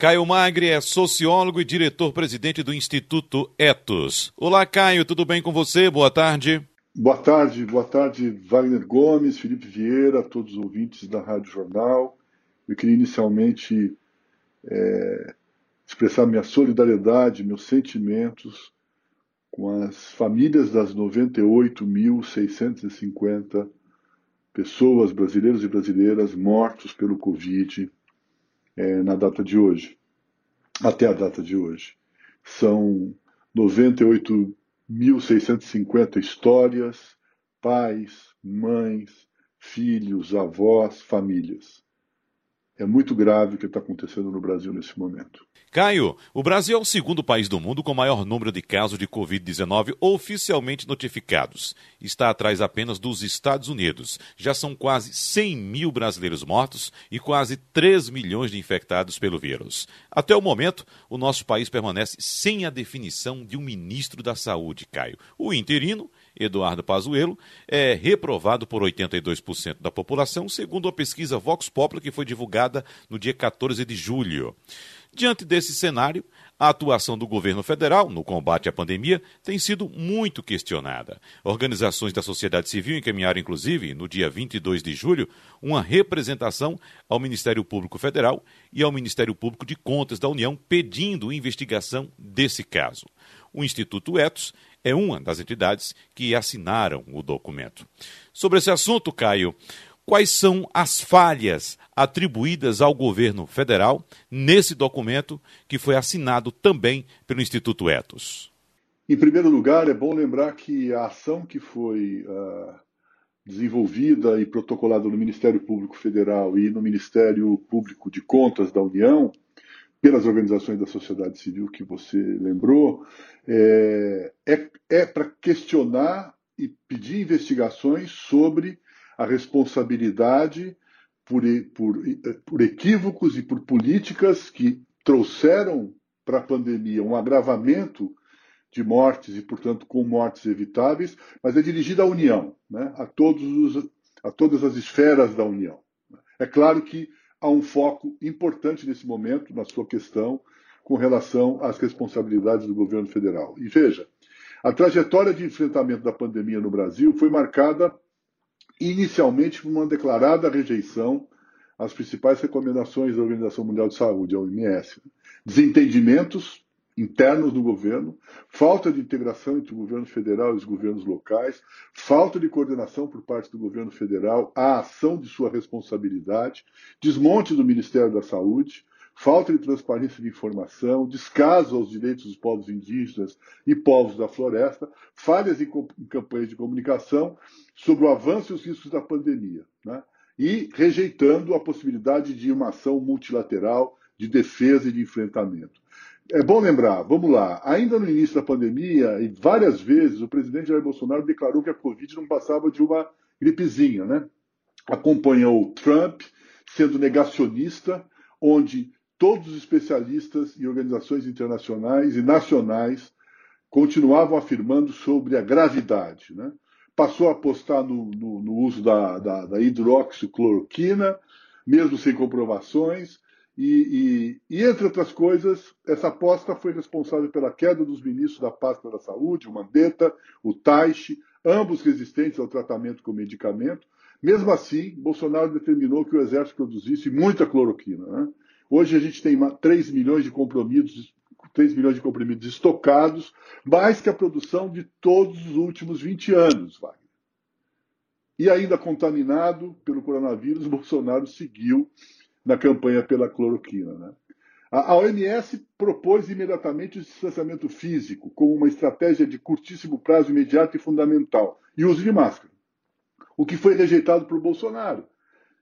Caio Magre é sociólogo e diretor-presidente do Instituto Etos. Olá, Caio, tudo bem com você? Boa tarde. Boa tarde, boa tarde, Wagner Gomes, Felipe Vieira, todos os ouvintes da Rádio Jornal. Eu queria inicialmente é, expressar minha solidariedade, meus sentimentos com as famílias das 98.650 pessoas, brasileiros e brasileiras, mortos pelo Covid é, na data de hoje, até a data de hoje. São 98.650 histórias, pais, mães, filhos, avós, famílias. É muito grave o que está acontecendo no Brasil nesse momento. Caio, o Brasil é o segundo país do mundo com maior número de casos de Covid-19 oficialmente notificados. Está atrás apenas dos Estados Unidos. Já são quase 100 mil brasileiros mortos e quase 3 milhões de infectados pelo vírus. Até o momento, o nosso país permanece sem a definição de um ministro da Saúde, Caio. O interino Eduardo Pazuello, é reprovado por 82% da população, segundo a pesquisa Vox Populi que foi divulgada no dia 14 de julho. Diante desse cenário, a atuação do governo federal no combate à pandemia tem sido muito questionada. Organizações da sociedade civil encaminharam, inclusive, no dia 22 de julho, uma representação ao Ministério Público Federal e ao Ministério Público de Contas da União pedindo investigação desse caso. O Instituto Etos é uma das entidades que assinaram o documento. Sobre esse assunto, Caio, quais são as falhas atribuídas ao governo federal nesse documento que foi assinado também pelo Instituto Etos? Em primeiro lugar, é bom lembrar que a ação que foi uh, desenvolvida e protocolada no Ministério Público Federal e no Ministério Público de Contas da União pelas organizações da sociedade civil que você lembrou, é, é, é para questionar e pedir investigações sobre a responsabilidade por, por, por equívocos e por políticas que trouxeram para a pandemia um agravamento de mortes e, portanto, com mortes evitáveis, mas é dirigida à União, né? a, todos os, a todas as esferas da União. É claro que há um foco importante nesse momento na sua questão com relação às responsabilidades do governo federal. E veja, a trajetória de enfrentamento da pandemia no Brasil foi marcada inicialmente por uma declarada rejeição às principais recomendações da Organização Mundial de Saúde, a OMS. Desentendimentos internos do governo, falta de integração entre o governo federal e os governos locais, falta de coordenação por parte do governo federal à ação de sua responsabilidade, desmonte do Ministério da Saúde, falta de transparência de informação, descaso aos direitos dos povos indígenas e povos da floresta, falhas em, campanhas de comunicação sobre o avanço e os riscos da pandemia, né? e rejeitando a possibilidade de uma ação multilateral de defesa e de enfrentamento. É bom lembrar, vamos lá, ainda no início da pandemia, e várias vezes, o presidente Jair Bolsonaro declarou que a Covid não passava de uma gripezinha, né? Acompanhou Trump sendo negacionista, onde todos os especialistas e organizações internacionais e nacionais continuavam afirmando sobre a gravidade. Né? Passou a apostar no, no, no uso da, da, da hidroxicloroquina, mesmo sem comprovações, e, e, e, entre outras coisas, essa aposta foi responsável pela queda dos ministros da pasta da saúde, o Mandetta, o Taishi, ambos resistentes ao tratamento com medicamento. Mesmo assim, Bolsonaro determinou que o exército produzisse muita cloroquina. Né? Hoje a gente tem 3 milhões de comprimidos, 3 milhões de comprimidos estocados, mais que a produção de todos os últimos 20 anos, Wagner. E ainda contaminado pelo coronavírus, Bolsonaro seguiu na campanha pela cloroquina. Né? A OMS propôs imediatamente o distanciamento físico como uma estratégia de curtíssimo prazo imediato e fundamental, e uso de máscara. O que foi rejeitado por Bolsonaro,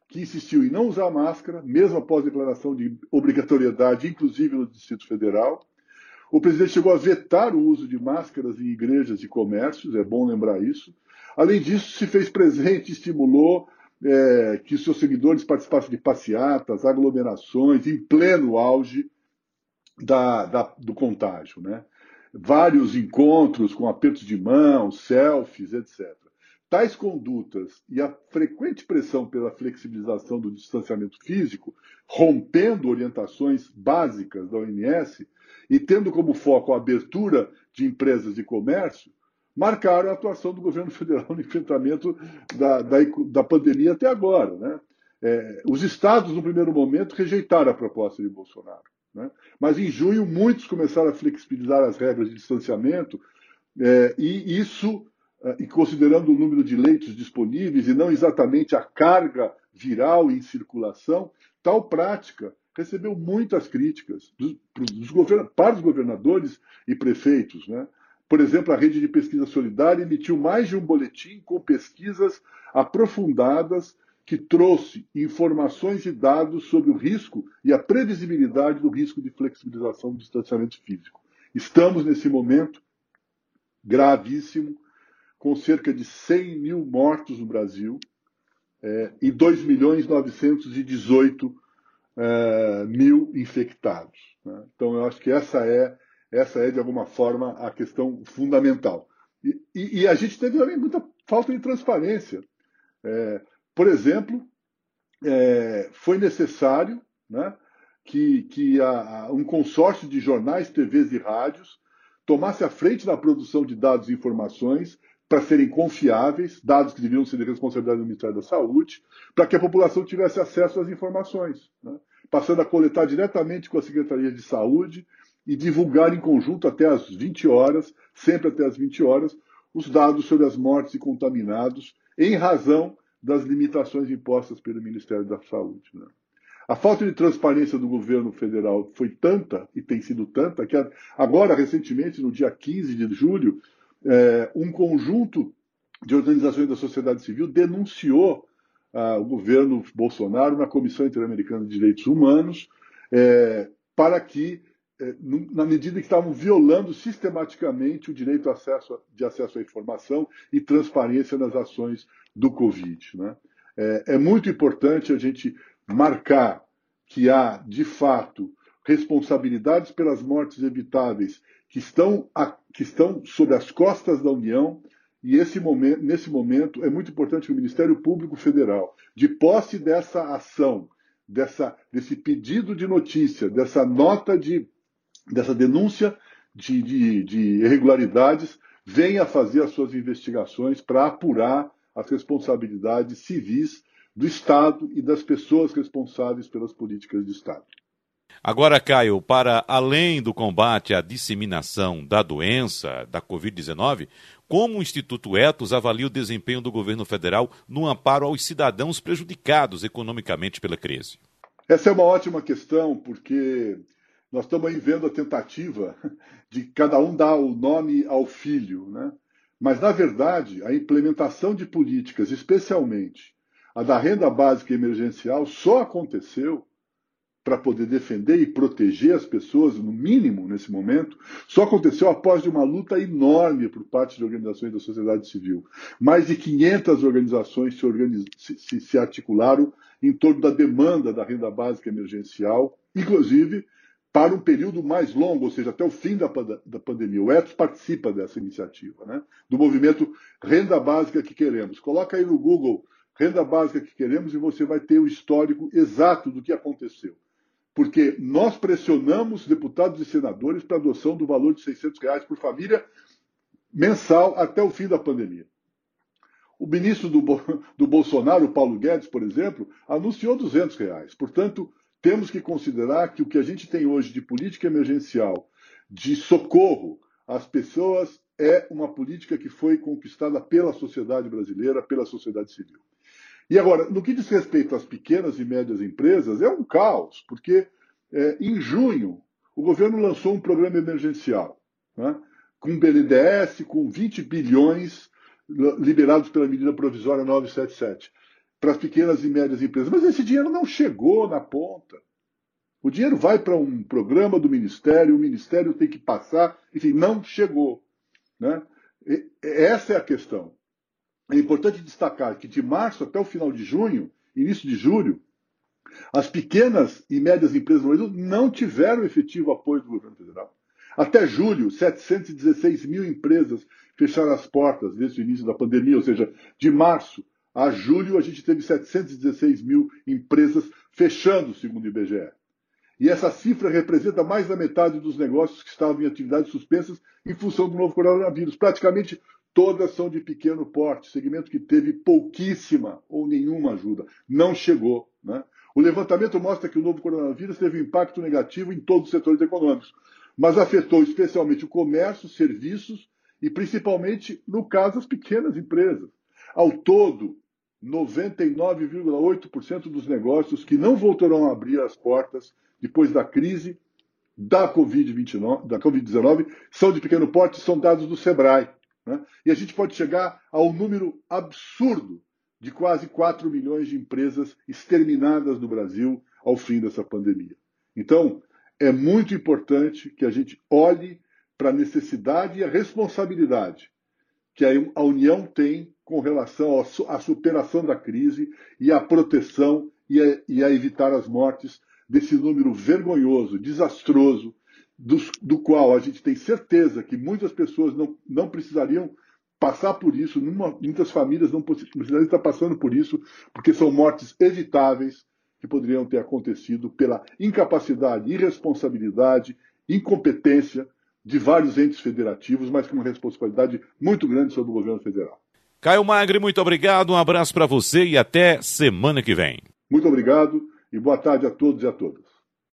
que insistiu em não usar máscara, mesmo após declaração de obrigatoriedade, inclusive no Distrito Federal. O presidente chegou a vetar o uso de máscaras em igrejas e comércios, é bom lembrar isso. Além disso, se fez presente e estimulou é, que seus seguidores participassem de passeatas, aglomerações, em pleno auge da, da, do contágio. Né? Vários encontros com apertos de mão, selfies, etc. tais condutas e a frequente pressão pela flexibilização do distanciamento físico, rompendo orientações básicas da OMS e tendo como foco a abertura de empresas de comércio, marcaram a atuação do governo federal no enfrentamento da, da, da pandemia até agora. Né? É, os estados, no primeiro momento, rejeitaram a proposta de Bolsonaro. Né? Mas em junho, muitos começaram a flexibilizar as regras de distanciamento, é, e isso, é, e considerando o número de leitos disponíveis e não exatamente a carga viral em circulação, tal prática recebeu muitas críticas dos, dos para os governadores e prefeitos. Né? Por exemplo, a Rede de Pesquisa Solidária emitiu mais de um boletim com pesquisas aprofundadas que trouxe informações e dados sobre o risco e a previsibilidade do risco de flexibilização do distanciamento físico. Estamos nesse momento gravíssimo, com cerca de 100 mil mortos no Brasil é, e 2 milhões 918 é, mil infectados. Né? Então, eu acho que essa é, essa é, de alguma forma, a questão fundamental. E, e, e a gente teve também muita falta de transparência. É, por exemplo, é, foi necessário né, que, que a, a, um consórcio de jornais, TVs e rádios tomasse a frente na produção de dados e informações para serem confiáveis, dados que deviam ser de responsabilidade do Ministério da Saúde, para que a população tivesse acesso às informações, né? passando a coletar diretamente com a Secretaria de Saúde e divulgar em conjunto até às 20 horas, sempre até às 20 horas, os dados sobre as mortes e contaminados, em razão das limitações impostas pelo Ministério da Saúde. Né? A falta de transparência do governo federal foi tanta, e tem sido tanta, que agora, recentemente, no dia 15 de julho, é, um conjunto de organizações da sociedade civil denunciou ah, o governo Bolsonaro na Comissão Interamericana de Direitos Humanos é, para que, na medida que estavam violando sistematicamente o direito de acesso à informação e transparência nas ações do Covid. Né? É, é muito importante a gente marcar que há, de fato, responsabilidades pelas mortes evitáveis que estão, a, que estão sob as costas da União, e esse momento, nesse momento é muito importante que o Ministério Público Federal, de posse dessa ação, dessa, desse pedido de notícia, dessa nota de dessa denúncia de, de, de irregularidades, venha fazer as suas investigações para apurar as responsabilidades civis do Estado e das pessoas responsáveis pelas políticas de Estado. Agora, Caio, para além do combate à disseminação da doença, da Covid-19, como o Instituto Etos avalia o desempenho do governo federal no amparo aos cidadãos prejudicados economicamente pela crise? Essa é uma ótima questão, porque nós estamos aí vendo a tentativa de cada um dar o nome ao filho, né? Mas, na verdade, a implementação de políticas, especialmente a da renda básica emergencial, só aconteceu para poder defender e proteger as pessoas, no mínimo nesse momento, só aconteceu após de uma luta enorme por parte de organizações da sociedade civil. Mais de 500 organizações se, organiz... se, se articularam em torno da demanda da renda básica emergencial, inclusive para um período mais longo, ou seja, até o fim da, da pandemia. O ETS participa dessa iniciativa, né? do movimento Renda Básica que Queremos. Coloca aí no Google Renda Básica que Queremos e você vai ter o histórico exato do que aconteceu. Porque nós pressionamos deputados e senadores para a adoção do valor de 600 reais por família mensal até o fim da pandemia. O ministro do, do Bolsonaro, Paulo Guedes, por exemplo, anunciou 200 reais. Portanto, temos que considerar que o que a gente tem hoje de política emergencial, de socorro às pessoas, é uma política que foi conquistada pela sociedade brasileira, pela sociedade civil. E agora, no que diz respeito às pequenas e médias empresas, é um caos, porque é, em junho o governo lançou um programa emergencial, né, com BNDES, com 20 bilhões liberados pela medida provisória 977 para as pequenas e médias empresas. Mas esse dinheiro não chegou na ponta. O dinheiro vai para um programa do Ministério, o Ministério tem que passar, enfim, não chegou. Né? Essa é a questão. É importante destacar que de março até o final de junho, início de julho, as pequenas e médias empresas no Brasil não tiveram efetivo apoio do governo federal. Até julho, 716 mil empresas fecharam as portas desde o início da pandemia, ou seja, de março a julho a gente teve 716 mil empresas fechando, segundo o IBGE. E essa cifra representa mais da metade dos negócios que estavam em atividades suspensas em função do novo coronavírus. Praticamente todas são de pequeno porte, segmento que teve pouquíssima ou nenhuma ajuda, não chegou. Né? O levantamento mostra que o novo coronavírus teve um impacto negativo em todos os setores econômicos, mas afetou especialmente o comércio, serviços e principalmente, no caso, as pequenas empresas. Ao todo, 99,8% dos negócios que não voltarão a abrir as portas depois da crise da Covid-19 da COVID são de pequeno porte, são dados do Sebrae. Né? E a gente pode chegar ao número absurdo de quase 4 milhões de empresas exterminadas no Brasil ao fim dessa pandemia. Então, é muito importante que a gente olhe para a necessidade e a responsabilidade que a União tem com relação à superação da crise e à proteção e a, e a evitar as mortes desse número vergonhoso, desastroso, do, do, qual a gente tem certeza que muitas pessoas não, não precisariam passar por isso, numa, muitas famílias não precisariam estar passando por isso, porque são mortes evitáveis que poderiam ter acontecido pela incapacidade, irresponsabilidade, incompetência de vários entes federativos, mas com uma responsabilidade muito grande sobre o governo federal. Caio Magre, muito obrigado, um abraço para você e até semana que vem. Muito obrigado e boa tarde a todos e a todas.